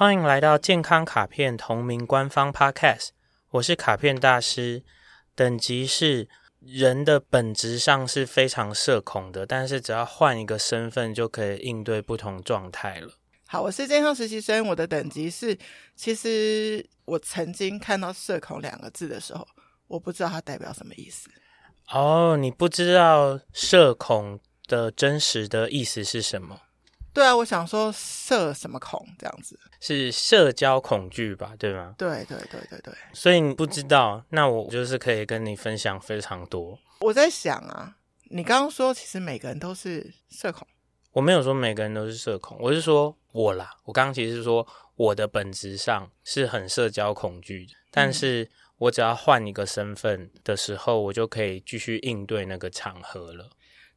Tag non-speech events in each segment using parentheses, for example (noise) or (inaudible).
欢迎来到健康卡片同名官方 Podcast，我是卡片大师，等级是人的本质上是非常社恐的，但是只要换一个身份就可以应对不同状态了。好，我是健康实习生，我的等级是，其实我曾经看到“社恐”两个字的时候，我不知道它代表什么意思。哦，你不知道社恐的真实的意思是什么？对啊，我想说社什么恐这样子，是社交恐惧吧？对吗？对对对对对。所以你不知道，那我就是可以跟你分享非常多。我在想啊，你刚刚说其实每个人都是社恐，我没有说每个人都是社恐，我是说我啦。我刚刚其实是说我的本质上是很社交恐惧的，但是我只要换一个身份的时候，我就可以继续应对那个场合了。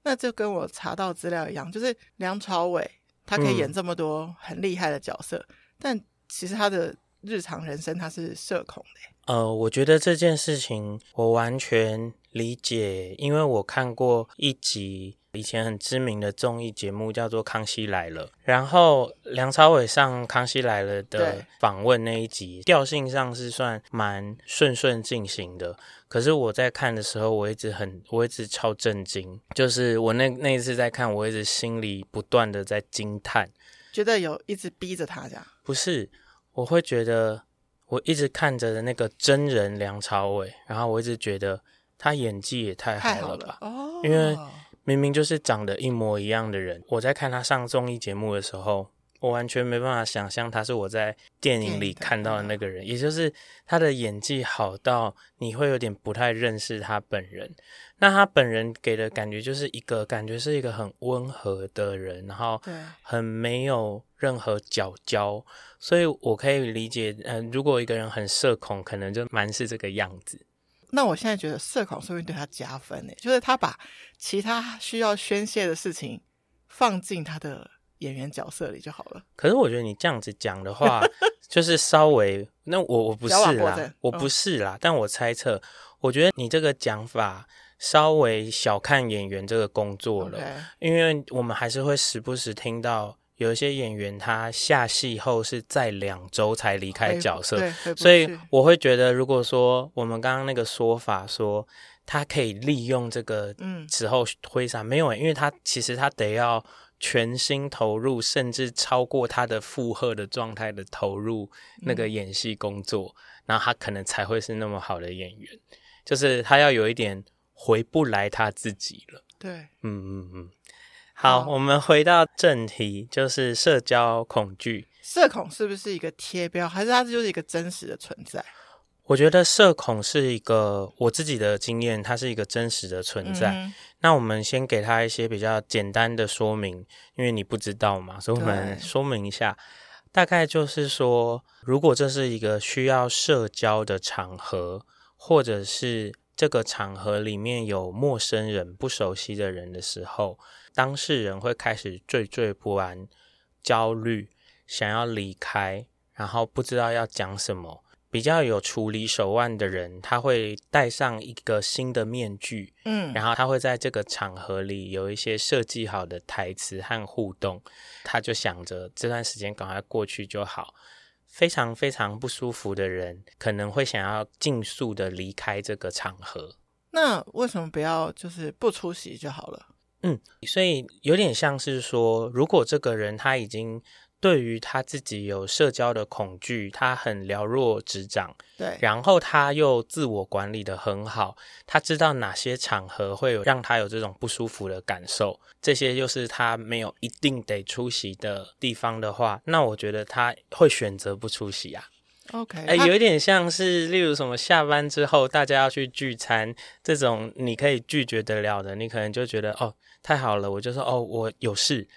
那就跟我查到资料一样，就是梁朝伟。他可以演这么多很厉害的角色，嗯，但其实他的日常人生他是社恐的。呃，我觉得这件事情我完全理解，因为我看过一集。以前很知名的综艺节目叫做《康熙来了》，然后梁朝伟上《康熙来了》的访问那一集，调性上是算蛮顺顺进行的。可是我在看的时候，我一直很，我一直超震惊，就是我那那一次在看，我一直心里不断的在惊叹，觉得有一直逼着他这样。不是，我会觉得我一直看着的那个真人梁朝伟，然后我一直觉得他演技也太好了吧，哦，因为。明明就是长得一模一样的人，我在看他上综艺节目的时候，我完全没办法想象他是我在电影里看到的那个人，也就是他的演技好到你会有点不太认识他本人。那他本人给的感觉就是一个感觉是一个很温和的人，然后很没有任何角焦，所以我可以理解，嗯、呃，如果一个人很社恐，可能就蛮是这个样子。那我现在觉得社恐说不定对他加分呢，就是他把其他需要宣泄的事情放进他的演员角色里就好了。可是我觉得你这样子讲的话，(laughs) 就是稍微那我我不是啦，我不是啦，但我猜测，我觉得你这个讲法稍微小看演员这个工作了.因为我们还是会时不时听到。有一些演员，他下戏后是在两周才离开角色，所以我会觉得，如果说我们刚刚那个说法说他可以利用这个时候挥洒，没有，因为他其实他得要全心投入，甚至超过他的负荷的状态的投入那个演戏工作，然后他可能才会是那么好的演员，就是他要有一点回不来他自己了。对，嗯嗯嗯。好，我们回到正题，就是社交恐惧。社恐是不是一个贴标，还是它就是一个真实的存在？我觉得社恐是一个我自己的经验，它是一个真实的存在。嗯、那我们先给他一些比较简单的说明，因为你不知道嘛，所以我们说明一下。大概就是说，如果这是一个需要社交的场合，或者是这个场合里面有陌生人、不熟悉的人的时候。当事人会开始惴惴不安、焦虑，想要离开，然后不知道要讲什么。比较有处理手腕的人，他会戴上一个新的面具，嗯，然后他会在这个场合里有一些设计好的台词和互动。他就想着这段时间赶快过去就好。非常非常不舒服的人，可能会想要尽速的离开这个场合。那为什么不要就是不出席就好了？嗯，所以有点像是说，如果这个人他已经对于他自己有社交的恐惧，他很了若指掌，对，然后他又自我管理的很好，他知道哪些场合会有让他有这种不舒服的感受，这些又是他没有一定得出席的地方的话，那我觉得他会选择不出席啊。OK，哎，有一点像是，例如什么下班之后大家要去聚餐这种，你可以拒绝得了的，你可能就觉得哦，太好了，我就说哦，我有事。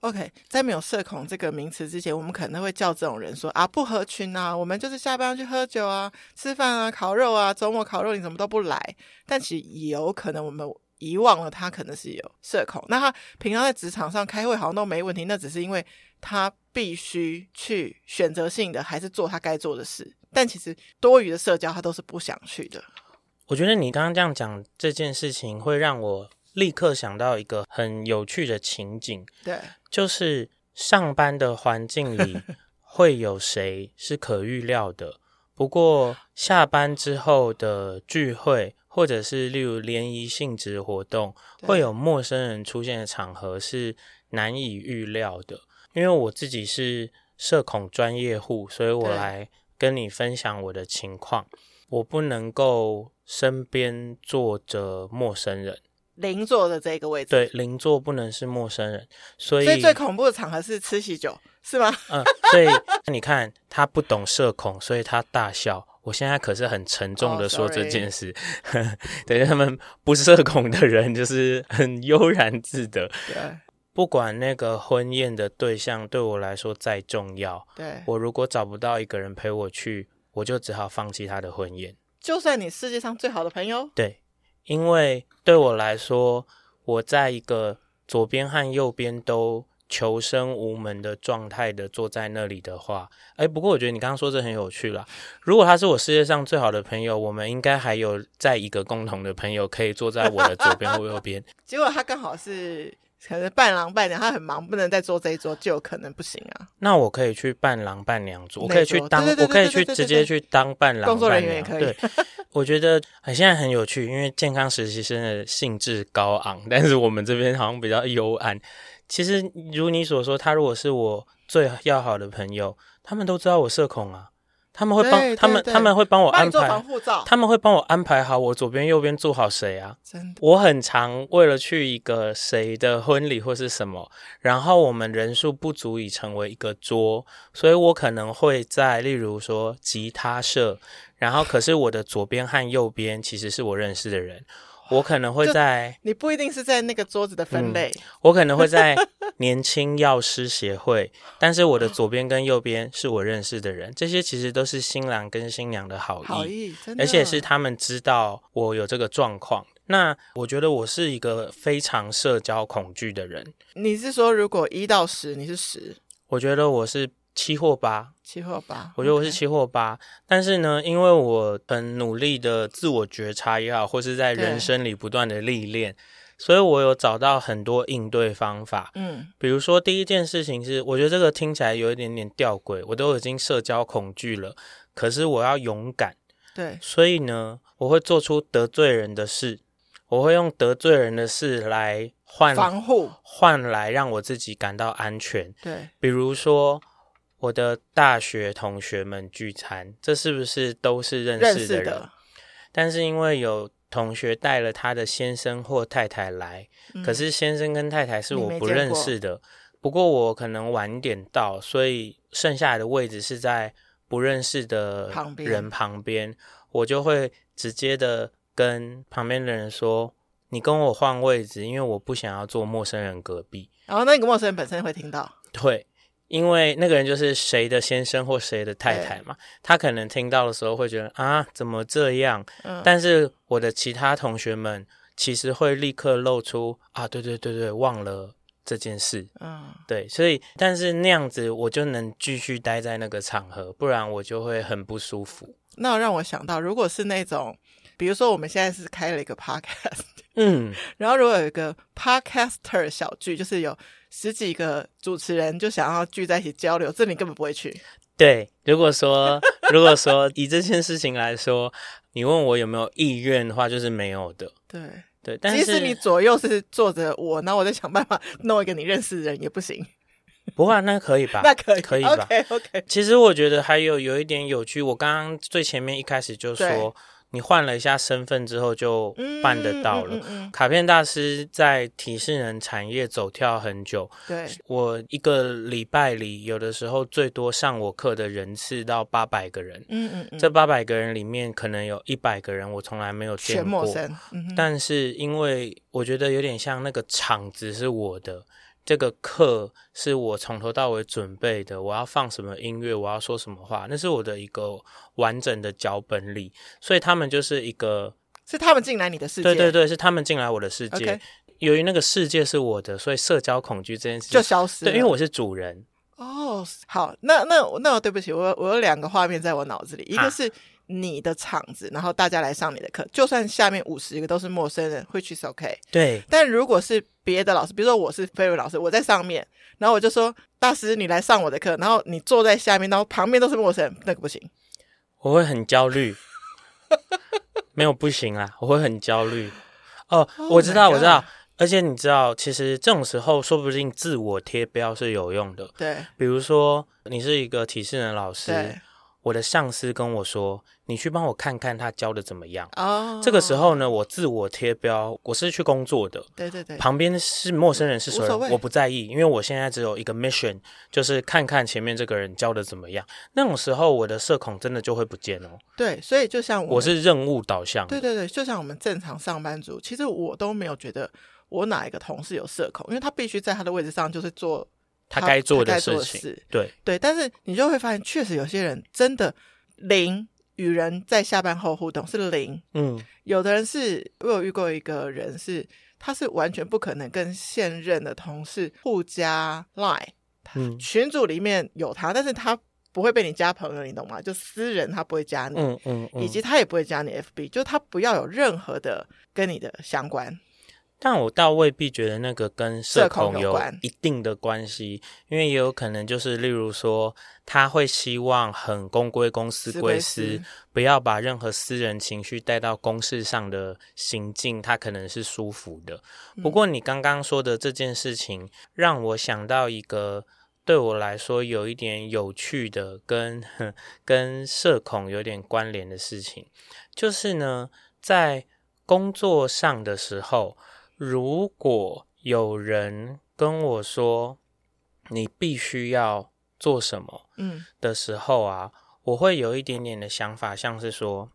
OK，在没有社恐这个名词之前，我们可能会叫这种人说啊，不合群啊，我们就是下班要去喝酒啊、吃饭啊、烤肉啊，周末烤肉你怎么都不来？但其实也有可能我们遗忘了他可能是有社恐，那他平常在职场上开会好像都没问题，那只是因为他。必须去选择性的，还是做他该做的事。但其实多余的社交，他都是不想去的。我觉得你刚刚这样讲这件事情，会让我立刻想到一个很有趣的情景。对，就是上班的环境里，(laughs) 会有谁是可预料的。不过下班之后的聚会，或者是例如联谊性质活动，会有陌生人出现的场合是难以预料的。因为我自己是社恐专业户，所以我来跟你分享我的情况。我不能够身边坐着陌生人。邻座的这个位置，对，邻座不能是陌生人，所以，所以最恐怖的场合是吃喜酒，是吗？嗯，所以 (laughs) 你看他不懂社恐，所以他大笑。我现在可是很沉重的说这件事，(laughs) 哦、对他们不社恐的人就是很悠然自得。对，不管那个婚宴的对象对我来说再重要，对，我如果找不到一个人陪我去，我就只好放弃他的婚宴。就算你世界上最好的朋友，对。因为对我来说，我在一个左边和右边都求生无门的状态的坐在那里的话，哎，不过我觉得你刚刚说这很有趣啦。如果他是我世界上最好的朋友，我们应该还有在一个共同的朋友可以坐在我的左边或右边。(laughs) 结果他刚好是。可能伴郎伴娘他很忙，不能再坐这一桌，就有可能不行啊。那我可以去伴郎伴娘组，我可以去当，我可以去直接去当伴郎工作人员也可以。对，(laughs) 我觉得很现在很有趣，因为健康实习生的兴致高昂，但是我们这边好像比较幽暗。其实如你所说，他如果是我最要好的朋友，他们都知道我社恐啊。他们会帮他们，他们会帮我安排，他们会帮我安排好我左边右边坐好谁啊？真的，我很常为了去一个谁的婚礼或是什么，然后我们人数不足以成为一个桌，所以我可能会在例如说吉他社，然后可是我的左边和右边其实是我认识的人。我可能会在，你不一定是在那个桌子的分类。嗯、我可能会在年轻药师协会，但是我的左边跟右边是我认识的人，这些其实都是新郎跟新娘的好意，好意，而且是他们知道我有这个状况。那我觉得我是一个非常社交恐惧的人。你是说，如果一到十，你是十？我觉得我是。七或八，七或八，我觉得我是七或八。Okay. 但是呢，因为我很努力的自我觉察也好，或是在人生里不断的历练，所以我有找到很多应对方法。嗯，比如说第一件事情是，我觉得这个听起来有一点点吊诡，我都已经社交恐惧了，可是我要勇敢。对，所以呢，我会做出得罪人的事，我会用得罪人的事来换防护，换来让我自己感到安全。对，比如说。我的大学同学们聚餐，这是不是都是认识的人？的但是因为有同学带了他的先生或太太来，嗯、可是先生跟太太是我不认识的。不过我可能晚点到，所以剩下来的位置是在不认识的人旁边，旁边我就会直接的跟旁边的人说：“你跟我换位置，因为我不想要坐陌生人隔壁。”然后那个陌生人本身会听到，对。因为那个人就是谁的先生或谁的太太嘛，他可能听到的时候会觉得啊，怎么这样？嗯，但是我的其他同学们其实会立刻露出啊，对对对对，忘了这件事。嗯，对，所以但是那样子我就能继续待在那个场合，不然我就会很不舒服。那让我想到，如果是那种，比如说我们现在是开了一个 (laughs) podcast，嗯，(laughs) 然后如果有一个 podcaster 小聚，就是有。十几个主持人就想要聚在一起交流，这你根本不会去。对，如果说如果说以这件事情来说，你问我有没有意愿的话，就是没有的。对对，但是即使你左右是坐着我，那我在想办法弄一个你认识的人也不行。不会那可以吧？(laughs) 那可以，可以吧？OK OK。其实我觉得还有有一点有趣，我刚刚最前面一开始就说。你换了一下身份之后就办得到了。嗯嗯嗯嗯、卡片大师在提示人产业走跳很久。对，我一个礼拜里有的时候最多上我课的人次到八百个人。嗯嗯，嗯这八百个人里面可能有一百个人我从来没有见过。但是因为我觉得有点像那个场子是我的。这个课是我从头到尾准备的，我要放什么音乐，我要说什么话，那是我的一个完整的脚本里，所以他们就是一个，是他们进来你的世界，对对对，是他们进来我的世界。Okay. 由于那个世界是我的，所以社交恐惧这件事就消失了。对，因为我是主人。哦，oh, 好，那那那对不起，我我有两个画面在我脑子里，一个是你的场子，然后大家来上你的课，就算下面五十个都是陌生人，会去是 OK。对，但如果是。别的老师，比如说我是菲瑞老师，我在上面，然后我就说大师你来上我的课，然后你坐在下面，然后旁边都是陌生人，那个不行，我会很焦虑。(laughs) 没有不行啊，我会很焦虑。哦，我知道，我知道。而且你知道，其实这种时候说不定自我贴标是有用的。对，比如说你是一个体适能老师。对。我的上司跟我说：“你去帮我看看他教的怎么样。”哦，这个时候呢，我自我贴标，我是去工作的。对对对，旁边是陌生人是谁？我不在意，因为我现在只有一个 mission，就是看看前面这个人教的怎么样。那种时候，我的社恐真的就会不见哦。对，所以就像我，我是任务导向。对对对，就像我们正常上班族，其实我都没有觉得我哪一个同事有社恐，因为他必须在他的位置上就是做他该做的事情。对对，但是你就会发现，确实有些人真的。零与人在下班后互动是零，嗯，有的人是，我有遇过一个人是，他是完全不可能跟现任的同事互加 Line，嗯，群组里面有他，但是他不会被你加朋友，你懂吗？就私人他不会加你，嗯嗯，嗯，以及他也不会加你 FB，就他不要有任何的跟你的相关。但我倒未必觉得那个跟社恐有一定的关系，因为也有可能就是，例如说，他会希望很公归公，私归私，不要把任何私人情绪带到公事上的行径，他可能是舒服的。不过你刚刚说的这件事情，让我想到一个对我来说有一点有趣的跟 (laughs) 跟社恐有点关联的事情，就是呢，在工作上的时候。如果有人跟我说你必须要做什么，嗯的时候啊，我会有一点点的想法，像是说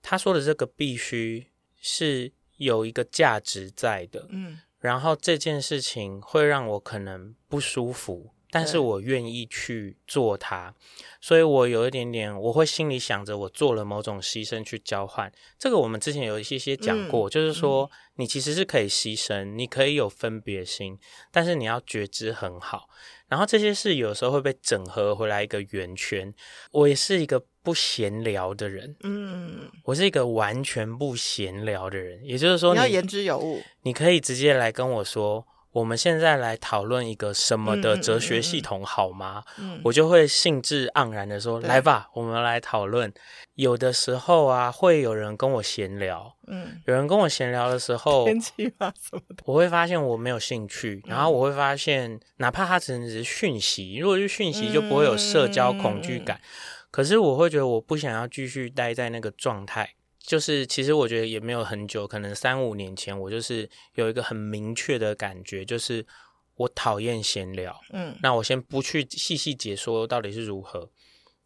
他说的这个必须是有一个价值在的，嗯，然后这件事情会让我可能不舒服。但是我愿意去做它，所以我有一点点，我会心里想着我做了某种牺牲去交换。这个我们之前有一些些讲过，嗯，就是说你其实是可以牺牲，你可以有分别心，但是你要觉知很好。然后这些事有时候会被整合回来一个圆圈。我也是一个不闲聊的人，嗯，我是一个完全不闲聊的人，也就是说你，你要言之有物，你可以直接来跟我说。我们现在来讨论一个什么的哲学系统好吗？嗯嗯嗯、我就会兴致盎然的说：“来吧，我们来讨论。”有的时候啊，会有人跟我闲聊，嗯，有人跟我闲聊的时候，天气吗？什么的，我会发现我没有兴趣，然后我会发现，哪怕他只是讯息，如果是讯息，就不会有社交恐惧感。可是我会觉得我不想要继续待在那个状态。就是，其实我觉得也没有很久，可能三五年前，我就是有一个很明确的感觉，就是我讨厌闲聊。嗯，那我先不去细细解说到底是如何，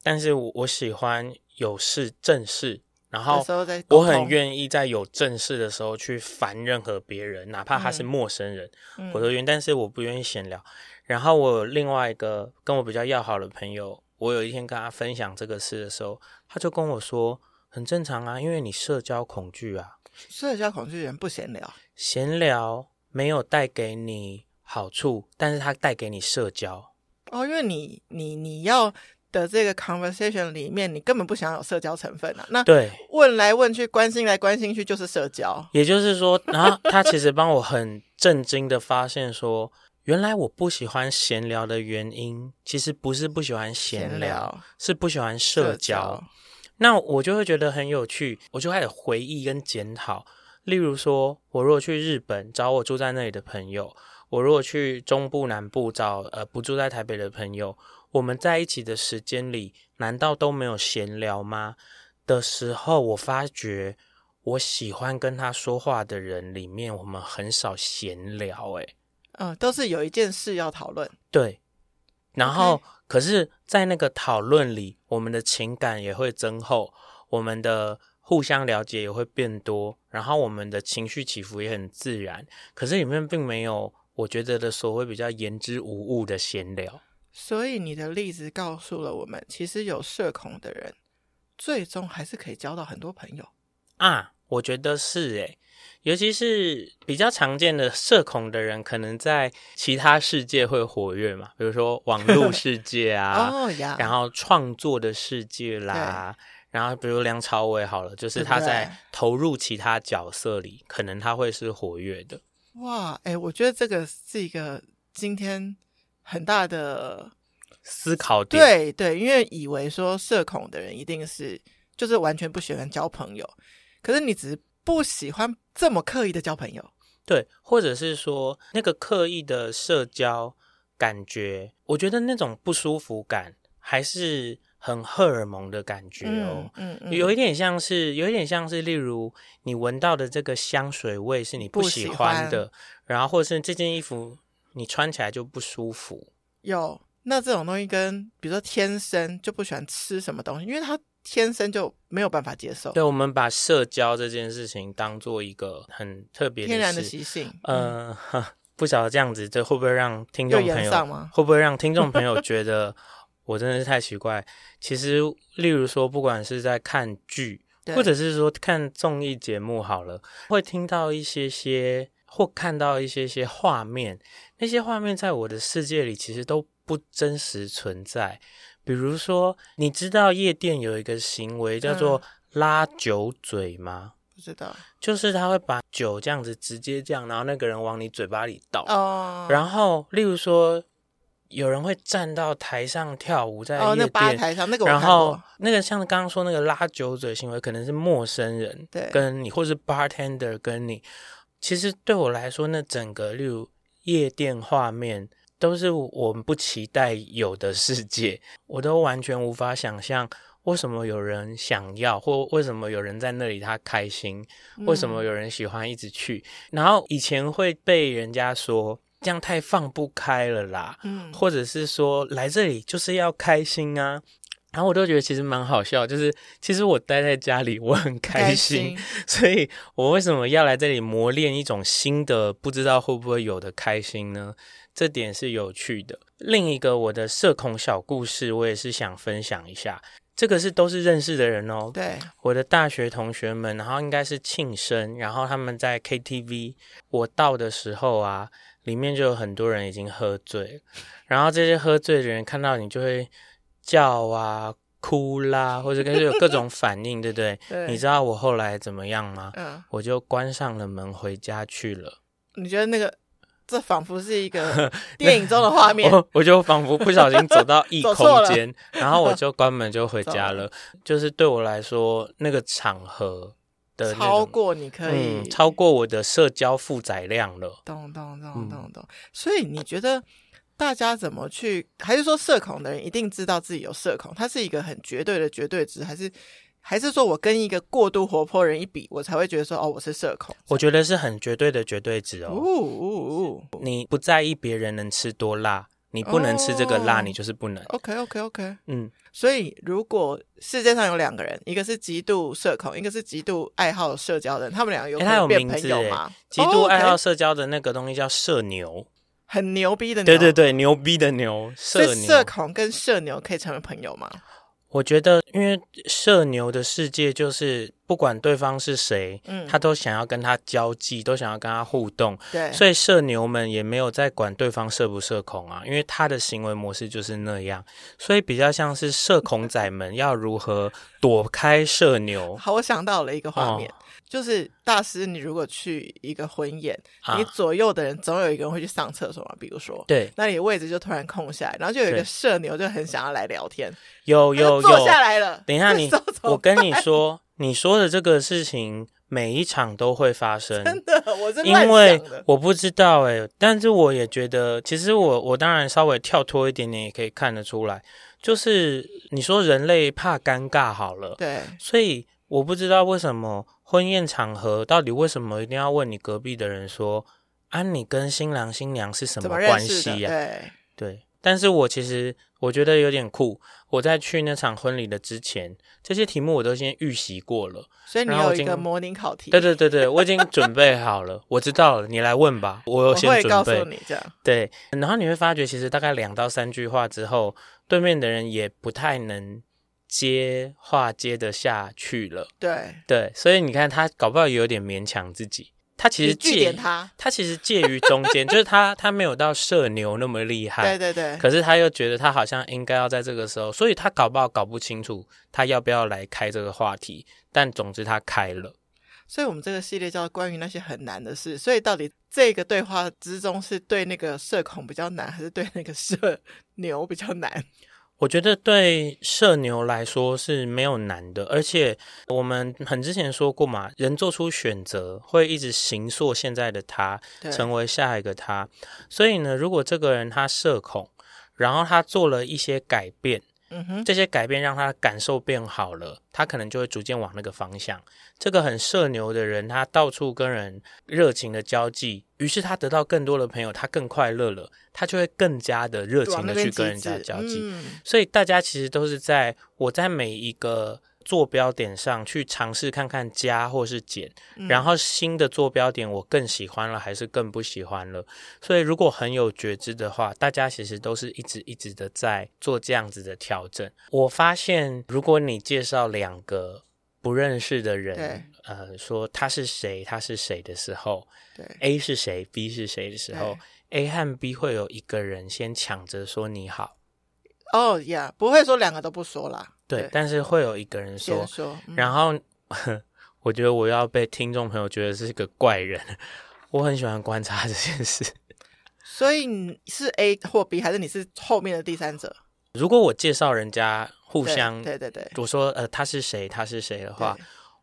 但是我我喜欢有事正事，然后我很愿意在有正事的时候去烦任何别人，哪怕他是陌生人，嗯、我都愿意。但是我不愿意闲聊。然后我有另外一个跟我比较要好的朋友，我有一天跟他分享这个事的时候，他就跟我说。很正常啊，因为你社交恐惧啊。社交恐惧人不闲聊，闲聊没有带给你好处，但是它带给你社交。哦，因为你你你要的这个 conversation 里面，你根本不想有社交成分啊。那对，问来问去，关心来关心去，就是社交。也就是说，然后他其实帮我很震惊的发现说，原来我不喜欢闲聊的原因，其实不是不喜欢闲聊，闲聊是不喜欢社交。那我就会觉得很有趣，我就开始回忆跟检讨。例如说，我如果去日本找我住在那里的朋友，我如果去中部南部找呃不住在台北的朋友，我们在一起的时间里，难道都没有闲聊吗？的时候，我发觉我喜欢跟他说话的人里面，我们很少闲聊，诶，嗯，都是有一件事要讨论。对。然后.可是，在那个讨论里，我们的情感也会增厚，我们的互相了解也会变多，然后我们的情绪起伏也很自然。可是里面并没有我觉得的所谓比较言之无物的闲聊。所以你的例子告诉了我们，其实有社恐的人，最终还是可以交到很多朋友啊。我觉得是诶。尤其是比较常见的社恐的人，可能在其他世界会活跃嘛，比如说网络世界啊，(laughs) oh. 然后创作的世界啦，然后比如梁朝伟好了，就是他在投入其他角色里，可能他会是活跃的。哇，哎、欸，我觉得这个是一个今天很大的思考点。对对，因为以为说社恐的人一定是就是完全不喜欢交朋友，可是你只是不喜欢这么刻意的交朋友。对，或者是说那个刻意的社交感觉，我觉得那种不舒服感还是很荷尔蒙的感觉哦，嗯，有一点像是，有一点像是，例如你闻到的这个香水味是你不喜欢的，欢然后或者是这件衣服你穿起来就不舒服。有，那这种东西跟比如说天生就不喜欢吃什么东西，因为它。天生就没有办法接受。对，我们把社交这件事情当做一个很特别的天然的习性。嗯、呃，(laughs) 不晓得这样子，这会不会让听众朋友会不会让听众朋友觉得我真的是太奇怪？其实，例如说，不管是在看剧，或者是说看综艺节目，好了，会听到一些些或看到一些些画面，那些画面在我的世界里其实都不真实存在。比如说，你知道夜店有一个行为叫做拉酒嘴吗？嗯、不知道，就是他会把酒这样子直接这样，然后那个人往你嘴巴里倒。哦。然后，例如说，有人会站到台上跳舞，在夜店、哦、那吧台上那个，然后那个像刚刚说那个拉酒嘴行为，可能是陌生人跟你，对或是 bartender 跟你。其实对我来说，那整个例如夜店画面。都是我们不期待有的世界，(laughs) 我都完全无法想象为什么有人想要，或为什么有人在那里他开心，为什么有人喜欢一直去。然后以前会被人家说这样太放不开了啦，嗯，或者是说来这里就是要开心啊，然后我都觉得其实蛮好笑，就是其实我待在家里我很开心，开心，所以我为什么要来这里磨练一种新的不知道会不会有的开心呢？这点是有趣的。另一个我的社恐小故事，我也是想分享一下。这个是都是认识的人哦。对，我的大学同学们，然后应该是庆生，然后他们在 KTV。我到的时候啊，里面就有很多人已经喝醉，然后这些喝醉的人看到你就会叫啊、哭啦，或者跟有各种 (laughs) 反应，对不对？对。你知道我后来怎么样吗？嗯。我就关上了门回家去了。你觉得那个？这仿佛是一个 (laughs) 电影中的画面，我，(laughs) 我就仿佛不小心走到异 (laughs) 空间，然后我就关门就回家了。就是对我来说，那个场合的超过你可以、嗯、超过我的社交负载量了。咚咚咚咚咚。所以你觉得大家怎么去？还是说社恐的人一定知道自己有社恐？它是一个很绝对的绝对值，还是？还是说我跟一个过度活泼人一比，我才会觉得说哦，我是社恐。我觉得是很绝对的绝对值哦。呜呜呜！你不在意别人能吃多辣，你不能吃这个辣，哦、你就是不能。OK OK OK。嗯，所以如果世界上有两个人，一个是极度社恐，一个是极度爱好社交的人，他们两个有可能变朋友吗？极度爱好社交的那个东西叫社牛，很牛逼的牛。对对对，牛逼的牛。社牛。社恐跟社牛可以成为朋友吗？我觉得，因为社牛的世界就是不管对方是谁，嗯，他都想要跟他交际，都想要跟他互动，对，所以社牛们也没有在管对方社不社恐啊，因为他的行为模式就是那样，所以比较像是社恐仔们要如何躲开社牛。好，我想到了一个画面。哦就是大师，你如果去一个婚宴，啊、你左右的人总有一个人会去上厕所嘛？比如说，对，那你位置就突然空下来，然后就有一个社牛就很想要来聊天，有有有。坐下来了。等一下 (laughs) 你，我跟你说，你说的这个事情每一场都会发生，真的，我是因为我不知道哎、欸，但是我也觉得，其实我我当然稍微跳脱一点点也可以看得出来，就是你说人类怕尴尬好了，对，所以我不知道为什么。婚宴场合到底为什么一定要问你隔壁的人说啊？你跟新郎新娘是什么关系呀？对对，但是我其实我觉得有点酷。我在去那场婚礼的之前，这些题目我都先预习过了，所以你有一个模拟考题。对对对对，(laughs) 我已经准备好了，我知道了，你来问吧。我有先告诉你这样。对，然后你会发觉，其实大概两到三句话之后，对面的人也不太能。接话接得下去了，对对，所以你看他搞不好有点勉强自己，他其实介他，他其实介于中间，(laughs) 就是他他没有到社牛那么厉害，对对对，可是他又觉得他好像应该要在这个时候，所以他搞不好搞不清楚他要不要来开这个话题，但总之他开了。所以我们这个系列叫关于那些很难的事。所以到底这个对话之中是对那个社恐比较难，还是对那个社牛比较难？我觉得对社牛来说是没有难的，而且我们很之前说过嘛，人做出选择会一直形塑现在的他，成为下一个他。所以呢，如果这个人他社恐，然后他做了一些改变。嗯哼，这些改变让他感受变好了，他可能就会逐渐往那个方向。这个很社牛的人，他到处跟人热情的交际，于是他得到更多的朋友，他更快乐了，他就会更加的热情的去跟人家交际。嗯，所以大家其实都是在我在每一个。坐标点上去尝试看看加或是减，然后新的坐标点我更喜欢了还是更不喜欢了？所以如果很有觉知的话，大家其实都是一直一直的在做这样子的调整。我发现，如果你介绍两个不认识的人，呃，说他是谁，他是谁的时候，对，A 是谁，B 是谁的时候，A 和 B 会有一个人先抢着说你好。哦呀，不会说两个都不说啦。对，但是会有一个人说，说嗯、然后 (laughs) 我觉得我要被听众朋友觉得是个怪人。我很喜欢观察这件事，(laughs) 所以你是 A 或 B，还是你是后面的第三者？如果我介绍人家互相，对对对，对，我说呃他是谁，他是谁的话，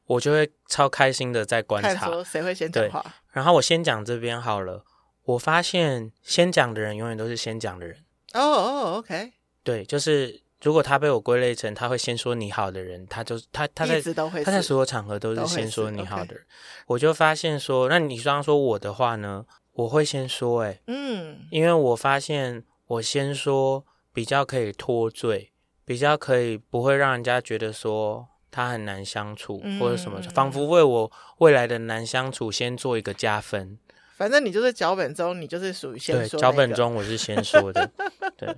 我就会超开心的在观察，说谁会先讲话。然后我先讲这边好了，我发现先讲的人永远都是先讲的人。哦哦，OK，对，就是。如果他被我归类成他会先说你好的人，他就他他在他在所有场合都是先说你好的人，(laughs) 我就发现说，那你刚刚说我的话呢？我会先说、欸，哎，嗯，因为我发现我先说比较可以脱罪，比较可以不会让人家觉得说他很难相处、嗯、或者什么，仿佛为我未来的难相处先做一个加分。反正你就是脚本中，你就是属于先说、那个。对，脚本中我是先说的，(laughs) 对。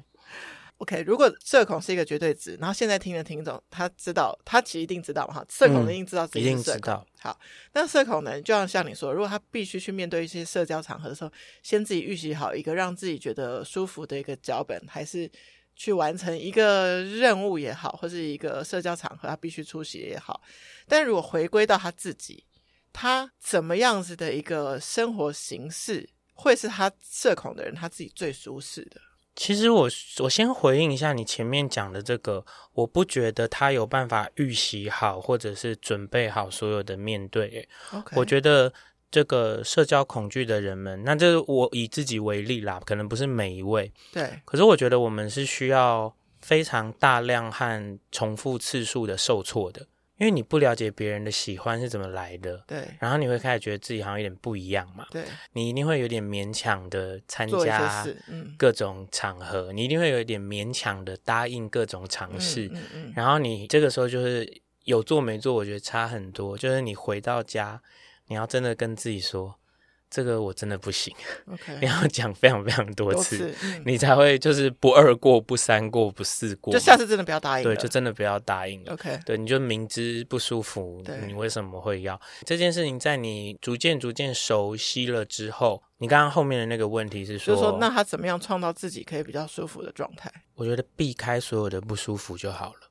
OK，如果社恐是一个绝对值，然后现在听的听众他知道，他其实一定知道嘛哈，社恐一定知道自己是社恐。嗯、好，那社恐呢，就像像你说，如果他必须去面对一些社交场合的时候，先自己预习好一个让自己觉得舒服的一个脚本，还是去完成一个任务也好，或是一个社交场合他必须出席也好，但如果回归到他自己，他怎么样子的一个生活形式，会是他社恐的人他自己最舒适的？其实我我先回应一下你前面讲的这个，我不觉得他有办法预习好或者是准备好所有的面对。Okay. 我觉得这个社交恐惧的人们，那这我以自己为例啦，可能不是每一位。对。可是我觉得我们是需要非常大量和重复次数的受挫的。因为你不了解别人的喜欢是怎么来的，对，然后你会开始觉得自己好像有点不一样嘛，对，你一定会有点勉强的参加各种场合，嗯、你一定会有一点勉强的答应各种尝试，嗯嗯嗯、然后你这个时候就是有做没做，我觉得差很多，就是你回到家，你要真的跟自己说。这个我真的不行，OK，你 (laughs) 要讲非常非常多次，你才会就是不二过、不三过、不四过，就下次真的不要答应了，对，就真的不要答应了，OK，对，你就明知不舒服，你为什么会要这件事情？在你逐渐逐渐熟悉了之后，你刚刚后面的那个问题是说，就是说那他怎么样创造自己可以比较舒服的状态？我觉得避开所有的不舒服就好了，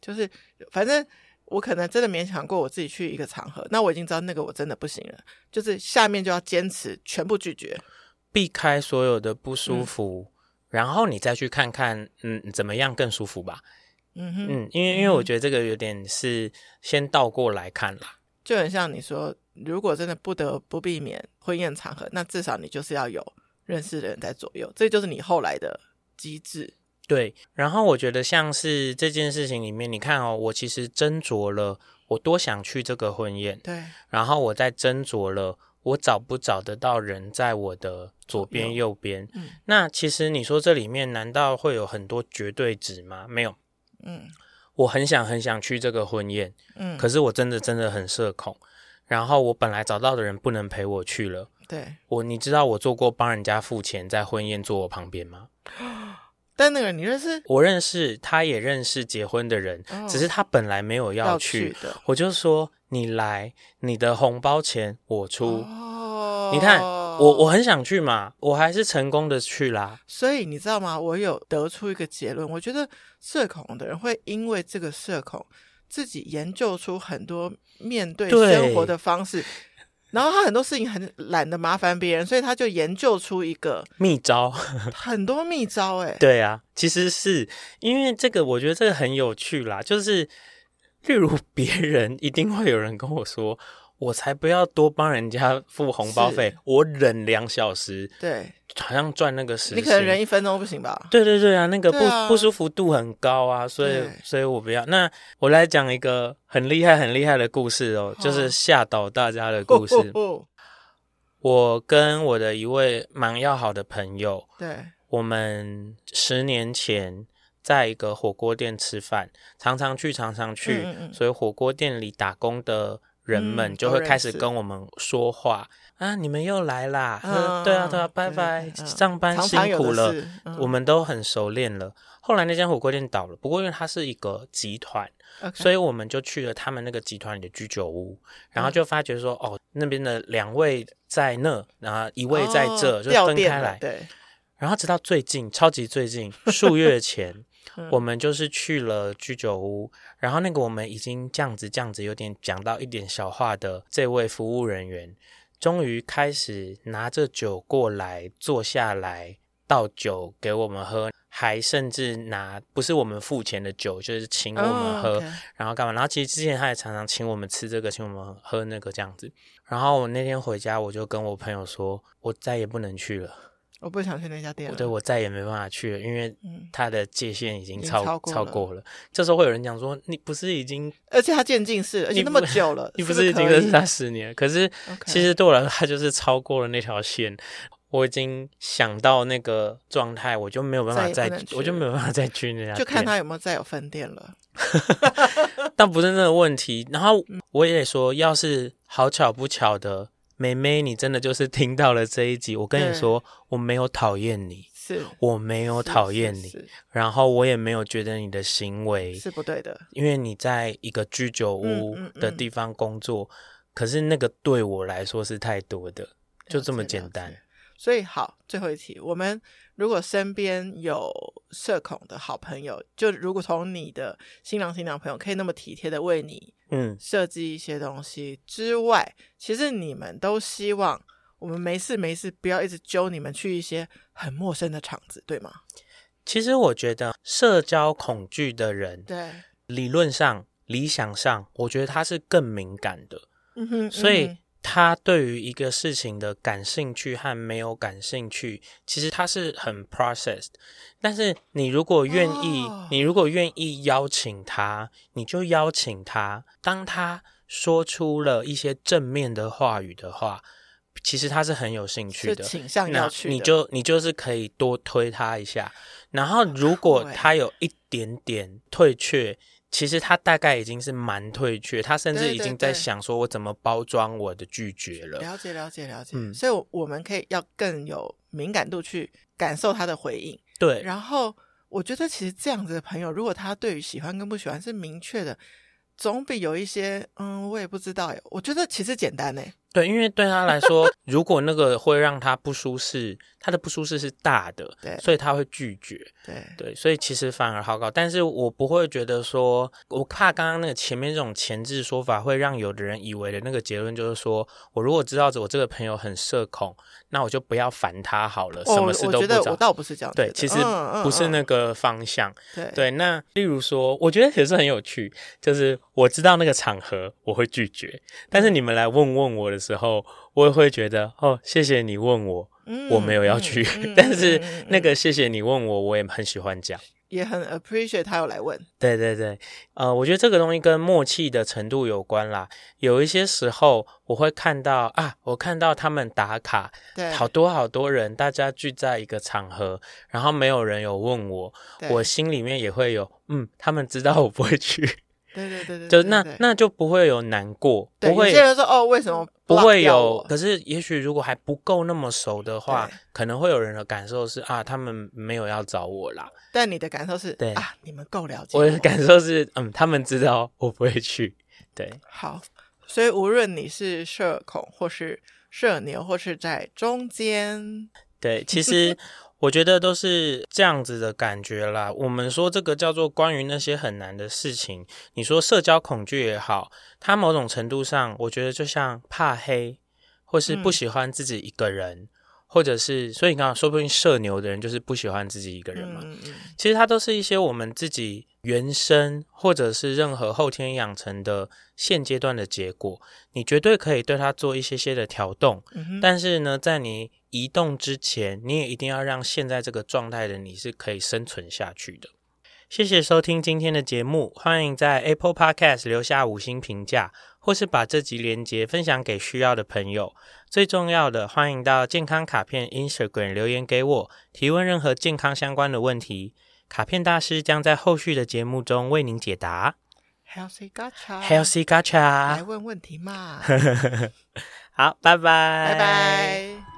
就是反正。我可能真的勉强过我自己去一个场合，那我已经知道那个我真的不行了，就是下面就要坚持全部拒绝，避开所有的不舒服，嗯、然后你再去看看，嗯，怎么样更舒服吧。嗯哼，嗯，因为因为我觉得这个有点是先倒过来看啦，就很像你说，如果真的不得不避免婚宴场合，那至少你就是要有认识的人在左右，这就是你后来的机制。对，然后我觉得像是这件事情里面，你看哦，我其实斟酌了，我多想去这个婚宴，对，然后我再斟酌了，我找不找得到人在我的左边、右边。嗯，那其实你说这里面难道会有很多绝对值吗？没有，嗯，我很想很想去这个婚宴，嗯，可是我真的真的很社恐，然后我本来找到的人不能陪我去了，对，我你知道我做过帮人家付钱在婚宴坐我旁边吗？(gasps) 但那个人你认识？我认识，他也认识结婚的人，哦、只是他本来没有要去。要去的。我就说你来，你的红包钱我出。哦，你看我我很想去嘛，我还是成功的去啦。所以你知道吗？我有得出一个结论，我觉得社恐的人会因为这个社恐，自己研究出很多面对生活的方式。然后他很多事情很懒得麻烦别人，所以他就研究出一个秘招，很多秘招哎。(laughs) 对啊，其实是因为这个，我觉得这个很有趣啦。就是例如别人一定会有人跟我说。我才不要多帮人家付红包费，我忍两小时，对，好像赚那个时间。你可能忍一分钟不行吧？对对对啊，那个不、啊、不舒服度很高啊，所以所以我不要。那我来讲一个很厉害很厉害的故事哦，就是吓倒大家的故事。(laughs) 哦、我跟我的一位蛮要好的朋友，对，我们十年前在一个火锅店吃饭，常常去常常去，嗯嗯，所以火锅店里打工的。人们就会开始跟我们说话、嗯、啊，你们又来啦！嗯、对啊，对啊，拜拜，嗯、上班辛苦了。常常嗯、我们都很熟练了。后来那间火锅店倒了，不过因为它是一个集团.所以我们就去了他们那个集团里的居酒屋，然后就发觉说，嗯、哦，那边的两位在那，然后一位在这，哦、就分开来。对。然后直到最近，超级最近，数月前。我们就是去了居酒屋，然后那个我们已经这样子这样子有点讲到一点小话的这位服务人员，终于开始拿着酒过来坐下来倒酒给我们喝，还甚至拿不是我们付钱的酒，就是请我们喝，oh. 然后干嘛？然后其实之前他也常常请我们吃这个，请我们喝那个这样子。然后我那天回家，我就跟我朋友说，我再也不能去了。我不想去那家店了，对，我再也没办法去了，因为它的界限已经超、嗯、超过了。这时候会有人讲说：“你不是已经……而且它渐进式，而且那么久了，(laughs) 你不是已经认识他十年？可是其实对我来说，他就是超过了那条线。我已经想到那个状态，我就没有办法再，再我就没有办法再去那家店。就看他有没有再有分店了。(laughs) 但不是那个问题。然后我也得说，要是好巧不巧的。妹妹，你真的就是听到了这一集。我跟你说，我没有讨厌你，是我没有讨厌你，然后我也没有觉得你的行为是不对的，因为你在一个居酒屋的地方工作，嗯嗯嗯，可是那个对我来说是太多的，就这么简单。所以好，最后一题，我们如果身边有社恐的好朋友，就如果从你的新郎新娘朋友可以那么体贴的为你，嗯，设计一些东西之外，其实你们都希望我们没事没事不要一直揪你们去一些很陌生的场子，对吗？其实我觉得社交恐惧的人，对，理论上、理想上，我觉得他是更敏感的，嗯哼，所以。嗯他对于一个事情的感兴趣和没有感兴趣，其实他是很 processed。但是你如果愿意，oh. 你如果愿意邀请他，你就邀请他。当他说出了一些正面的话语的话，其实他是很有兴趣的，倾向要去你就你就是可以多推他一下。然后如果他有一点点退却。其实他大概已经是蛮退却，他甚至已经在想说，我怎么包装我的拒绝了。了解，了解，了解。嗯，所以我们可以要更有敏感度去感受他的回应。对，然后我觉得其实这样子的朋友，如果他对于喜欢跟不喜欢是明确的，总比有一些嗯，我也不知道耶。我觉得其实简单呢。对，因为对他来说，如果那个会让他不舒适，他的不舒适是大的，对，所以他会拒绝，对对，所以其实反而好搞。但是我不会觉得说，我怕刚刚那个前面这种前置说法会让有的人以为的那个结论就是说，我如果知道我这个朋友很社恐，那我就不要烦他好了，什么事都不找。我觉得我倒不是这样，对，其实不是那个方向，对对。那例如说，我觉得也是很有趣，就是我知道那个场合我会拒绝，但是你们来问问我的时候。我也会觉得哦，谢谢你问我，嗯、我没有要去，嗯、(laughs) 但是那个谢谢你问我，我也很喜欢讲，也很 appreciate 他有来问。对对对，呃，我觉得这个东西跟默契的程度有关啦。有一些时候我会看到啊，我看到他们打卡，对，好多好多人，大家聚在一个场合，然后没有人有问我，我心里面也会有，嗯，他们知道我不会去。对对对对，就那那就不会有难过，不会。有些人说哦，为什么不会有？可是也许如果还不够那么熟的话，可能会有人的感受是啊，他们没有要找我啦。但你的感受是对啊，你们够了解。我的感受是嗯，他们知道我不会去。对，好，所以无论你是社恐或是社牛，或是在中间，对，其实。我觉得都是这样子的感觉啦。我们说这个叫做关于那些很难的事情，你说社交恐惧也好，它某种程度上，我觉得就像怕黑，或是不喜欢自己一个人。嗯或者是，所以你刚刚说不定社牛的人就是不喜欢自己一个人嘛。其实它都是一些我们自己原生，或者是任何后天养成的现阶段的结果。你绝对可以对它做一些些的调动，嗯、但是呢，在你移动之前，你也一定要让现在这个状态的你是可以生存下去的。谢谢收听今天的节目，欢迎在 Apple Podcast 留下五星评价。或是把这集连接分享给需要的朋友。最重要的，欢迎到健康卡片 Instagram 留言给我，提问任何健康相关的问题。卡片大师将在后续的节目中为您解答。Healthy Gacha，Healthy Gacha，来问问题嘛。(laughs) 好，拜拜，拜拜。